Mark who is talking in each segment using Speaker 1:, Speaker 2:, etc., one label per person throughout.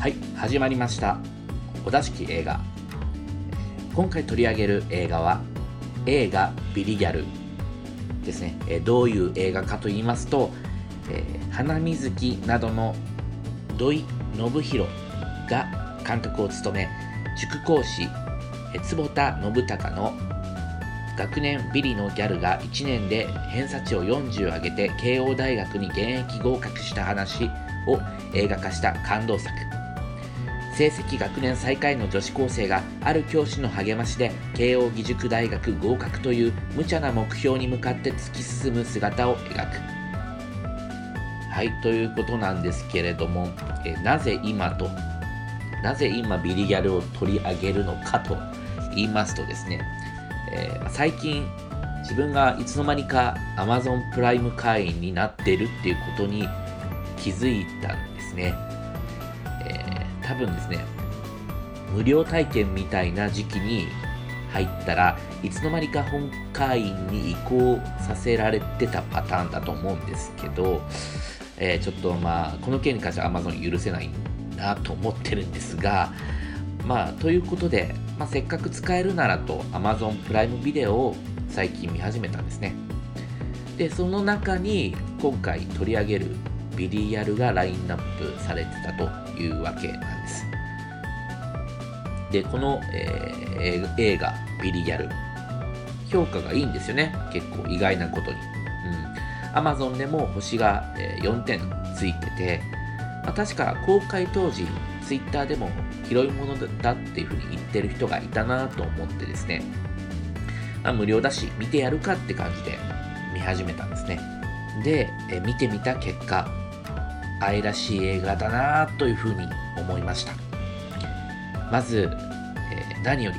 Speaker 1: はい始まりました。お座敷映画。今回取り上げる映画は映画ビリギャル。ですね、えどういう映画かと言いますと、えー、花水木などの土井信弘が監督を務め塾講師坪田信孝の学年ビリのギャルが1年で偏差値を40上げて慶応大学に現役合格した話を映画化した感動作。成績学年最下位の女子高生がある教師の励ましで慶応義塾大学合格という無茶な目標に向かって突き進む姿を描く。はいということなんですけれどもえなぜ今となぜ今ビリギャルを取り上げるのかと言いますとですね、えー、最近自分がいつの間にか Amazon プライム会員になってるっていうことに気づいたんですね、多分ですね無料体験みたいな時期に入ったらいつの間にか本会員に移行させられてたパターンだと思うんですけど、えー、ちょっとまあこの件に関しては Amazon 許せないなと思ってるんですがまあということで、まあ、せっかく使えるならと Amazon プライムビデオを最近見始めたんですね。でその中に今回取り上げるビリヤルがラインナップされてたと。いうわけなんです。でこの、えー、映画ビリギャル。評価がいいんですよね。結構意外なことに、うん、Amazon でも星が4点ついててまあ、確か公開当時、ツイッターでも広いものだっていうふうに言ってる人がいたなと思ってですね、まあ、無料だし見てやるかって感じで見始めたんですね。で、え見てみた結果、愛らしい映画だなというふうに思いました。まず、えー、何より、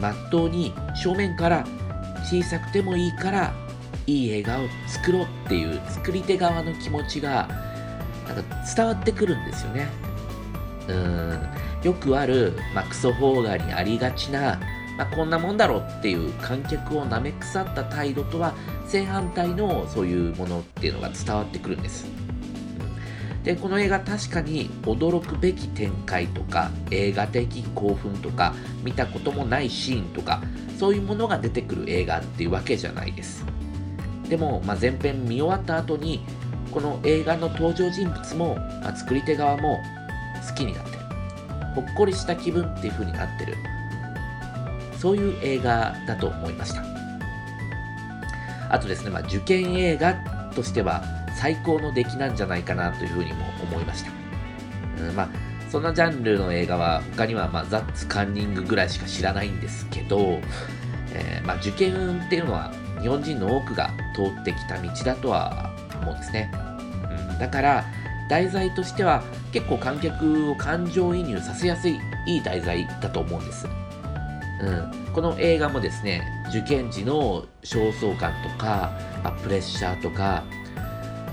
Speaker 1: まっとうに正面から小さくてもいいからいい映画を作ろうっていう作り手側の気持ちがなんか伝わってくるんですよね。うん。よくある、まあ、クソ邦画にありがちな、まあ、こんなもんだろうっていう観客をなめ腐った態度とは正反対のそういうものっていうのが伝わってくるんです。でこの映画確かに驚くべき展開とか映画的興奮とか見たこともないシーンとかそういうものが出てくる映画っていうわけじゃないです。でも、まあ、前編見終わった後にこの映画の登場人物も、まあ、作り手側も好きになってる。ほっこりした気分っていう風になってる。そういう映画だと思いました。あとですね、まあ、受験映画としては最高の出来なんじゃないかなというふうにも思いました、うん、まあそんなジャンルの映画は他には、まあ、ザッツカンニングぐらいしか知らないんですけど、えー、まあ、受験っていうのは日本人の多くが通ってきた道だとは思うんですね。うん、だから、題材としては結構観客を感情移入させやすいいい題材だと思うんです。うん、この映画もですね、受験時の焦燥感とか、プレッシャーとか、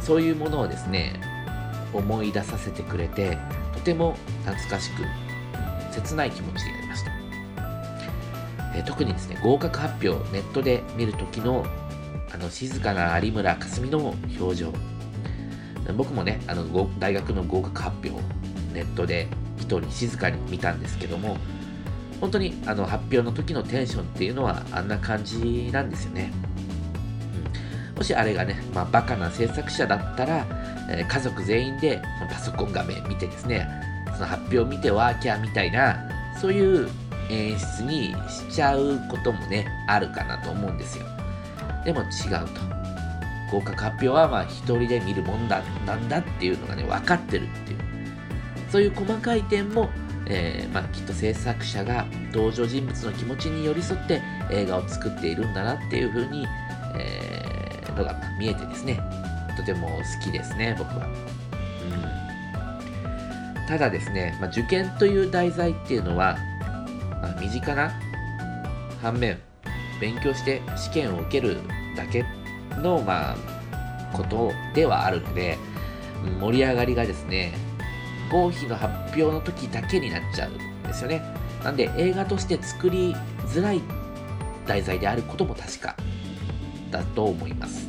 Speaker 1: そういうものをですね、思い出させてくれて、とても懐かしく、切ない気持ちになりました。え特にですね、合格発表、ネットで見るときのあの静かな有村架純の表情僕もねあの大学の合格発表ネットで一人静かに見たんですけども本当にあの発表の時のテンションっていうのはあんな感じなんですよね、もしあれがね、まあ、バカな制作者だったら、えー、家族全員でパソコン画面見てですねその発表を見てワーキャーみたいなそういう演出にしちゃうこともねあるかなと思うんですよ。でも違うと。合格発表はまあ一人で見るもんだなんだっていうのがね分かってるっていう。そういう細かい点も、えー、まあ、きっと制作者が登場人物の気持ちに寄り添って映画を作っているんだなっていう風に、えのが見えてですねとても好きですね僕は、うん、ただですね、まあ、受験という題材っていうのは、まあ、身近な反面勉強して試験を受けるだけの、まあ、ことではあるので、盛り上がりがですね、合否の発表の時だけになっちゃうんですよね。なんで映画として作りづらい題材であることも確か。だと思います。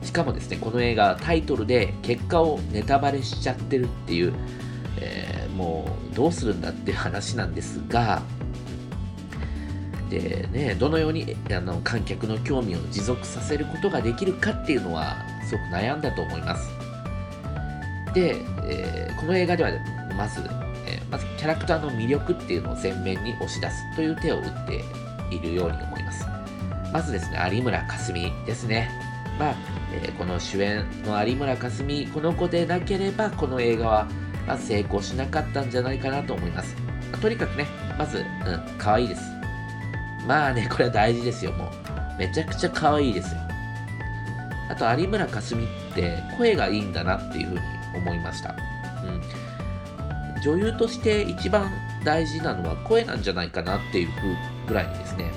Speaker 1: うん、しかもですね、この映画タイトルで結果をネタバレしちゃってるっていう、えー、もうどうするんだっていう話なんですが、でね、どのようにあの観客の興味を持続させることができるかっていうのはすごく悩んだと思います。で、えー、この映画ではまず、えー、まずキャラクターの魅力っていうのを前面に押し出すという手を打っているように思います。まずですね、有村架純ですね。まあ、えー、この主演の有村架純、この子でなければこの映画は、まあ、成功しなかったんじゃないかなと思います。まあ、とにかくね、まず、うん、可愛いです。まあね、これは大事ですよ、もう。めちゃくちゃ可愛いですよ。あと、有村架純って声がいいんだなっていうふうに思いました。うん。女優として一番大事なのは声なんじゃないかなっていうぐらいにですね、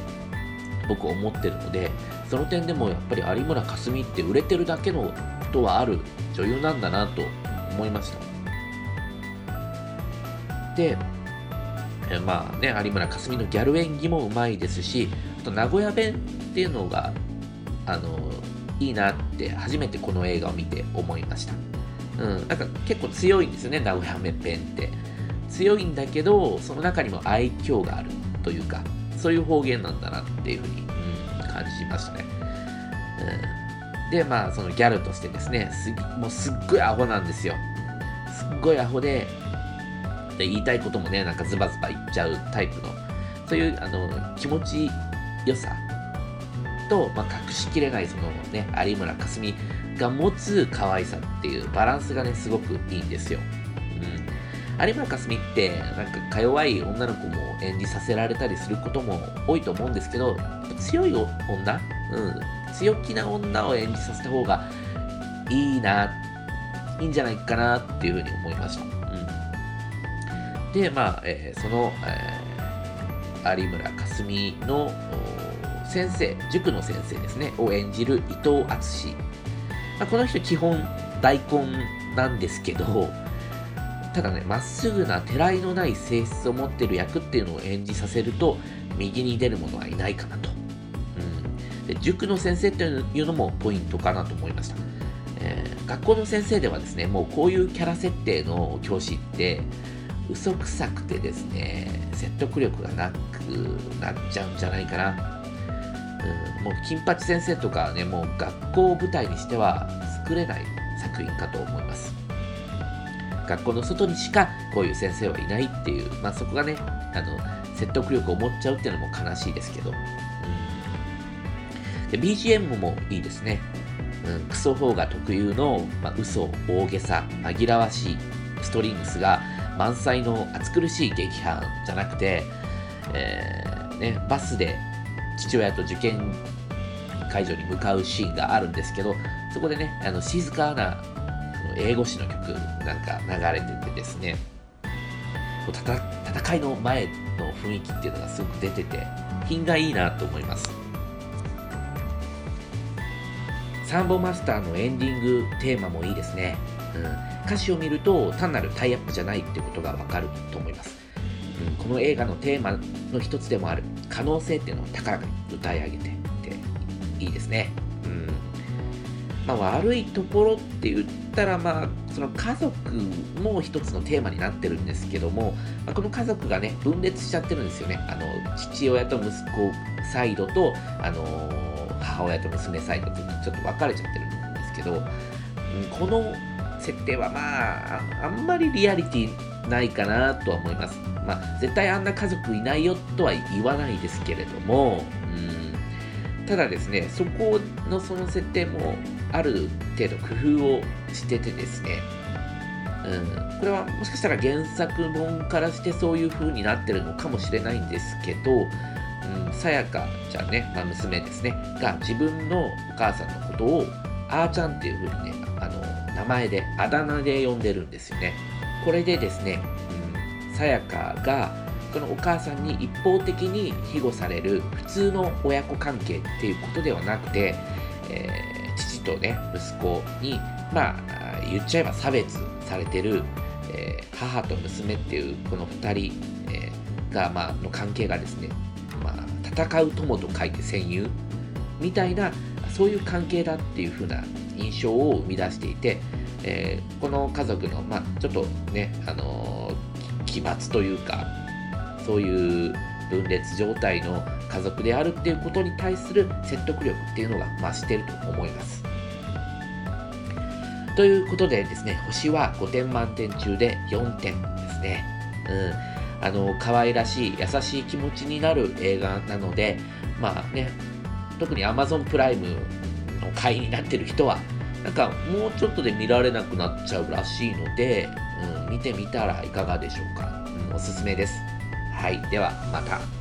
Speaker 1: 僕思ってるので、その点でもやっぱり有村架純って売れてるだけのことはある女優なんだなと思いました。で、えまあね、有村架純のギャル演技もうまいですし、あと名古屋弁っていうのが、あの、いいなって初めてこの映画を見て思いました。うん、なんか結構強いんですよね、名古屋弁って。強いんだけど、その中にも愛嬌があるというか、そういう方言なんだなっていうふうに、うん、感じましたね。うん、で、まあ、そのギャルとしてですね、すもうすっごいアホなんですよ。すっごいアホで、で言いたいこともね、なんかズバズバ言っちゃうタイプの、そういうあの気持ちよさと、まあ、隠しきれないそのね、有村架純が持つ可愛さっていうバランスがね、すごくいいんですよ。うん。有村架純って、なんかか弱い女の子も演じさせられたりすることも多いと思うんですけど、強い女、うん、強気な女を演じさせた方がいいな、いいんじゃないかなっていうふうに思いました。で、まあ、えー、その、えー、有村架純の先生、塾の先生ですね、を演じる伊藤敦まあ、この人基本大根なんですけど、ただね、まっすぐなてらいのない性質を持ってる役っていうのを演じさせると、右に出る者はいないかなと。うん、で塾の先生っていうのもポイントかなと思いました。えー、学校の先生ではですね、もうこういうキャラ設定の教師って、嘘くさくてですね、説得力がなくなっちゃうんじゃないかな。うん、もう金八先生とかね、もう学校を舞台にしては作れない作品かと思います。学校の外にしかこういう先生はいないっていう、まあそこがね、あの、説得力を持っちゃうっていうのも悲しいですけど。うん、で BGM もいいですね。うん、クソフォーが特有の、まあ、嘘、大げさ、紛らわしいストリングスが満載の暑苦しい劇伴じゃなくて、えー、ね、バスで父親と受験会場に向かうシーンがあるんですけど、そこでね、あの静かな英語詞の曲なんか流れててですね、戦いの前の雰囲気っていうのがすごく出てて、品がいいなと思います。サンボマスターのエンディングテーマもいいですね。うん、歌詞を見ると単なるタイアップじゃないってことがわかると思います、うん、この映画のテーマの一つでもある可能性っていうのを高らかに歌い上げてていいですね、まあ、悪いところって言ったらまあその家族も一つのテーマになってるんですけども、まあ、この家族がね分裂しちゃってるんですよねあの父親と息子サイドと、あの、母親と娘サイドってちょっと分かれちゃってるんですけど、うん、この設定はまあ、あんまりリアリティないかなとは思います。まあ、絶対あんな家族いないよとは言わないですけれども、うん、ただですね、そこのその設定もある程度工夫をしててですね、うん、これはもしかしたら原作本からしてそういう風になってるのかもしれないんですけど、さやかちゃんね、まあ、娘ですね、が自分のお母さんのことをあーちゃんっていう風にね、あの、名前で、あだ名で呼んでるんですよね。これでですね、うん、さやかが、このお母さんに一方的に庇護される普通の親子関係っていうことではなくて、えー、父とね、息子に、まあ、言っちゃえば差別されてる、えー、母と娘っていうこの2人、えー、が、まあ、の関係がですね、まあ、戦う友と書いて戦友みたいなそういう関係だっていう風な印象を生み出していてえー、この家族の、まあ、ちょっとね、あのー、奇抜というか、そういう分裂状態の家族であるっていうことに対する説得力っていうのが増してると思います。ということでですね、星は5点満点中で4点ですね。うん。あの、可愛らしい、優しい気持ちになる映画なので、まあね、特に Amazon プライムの会員になってる人は、なんかもうちょっとで見られなくなっちゃうらしいので、うん、見てみたらいかがでしょうか。うん、おすすめです。はい。では、また。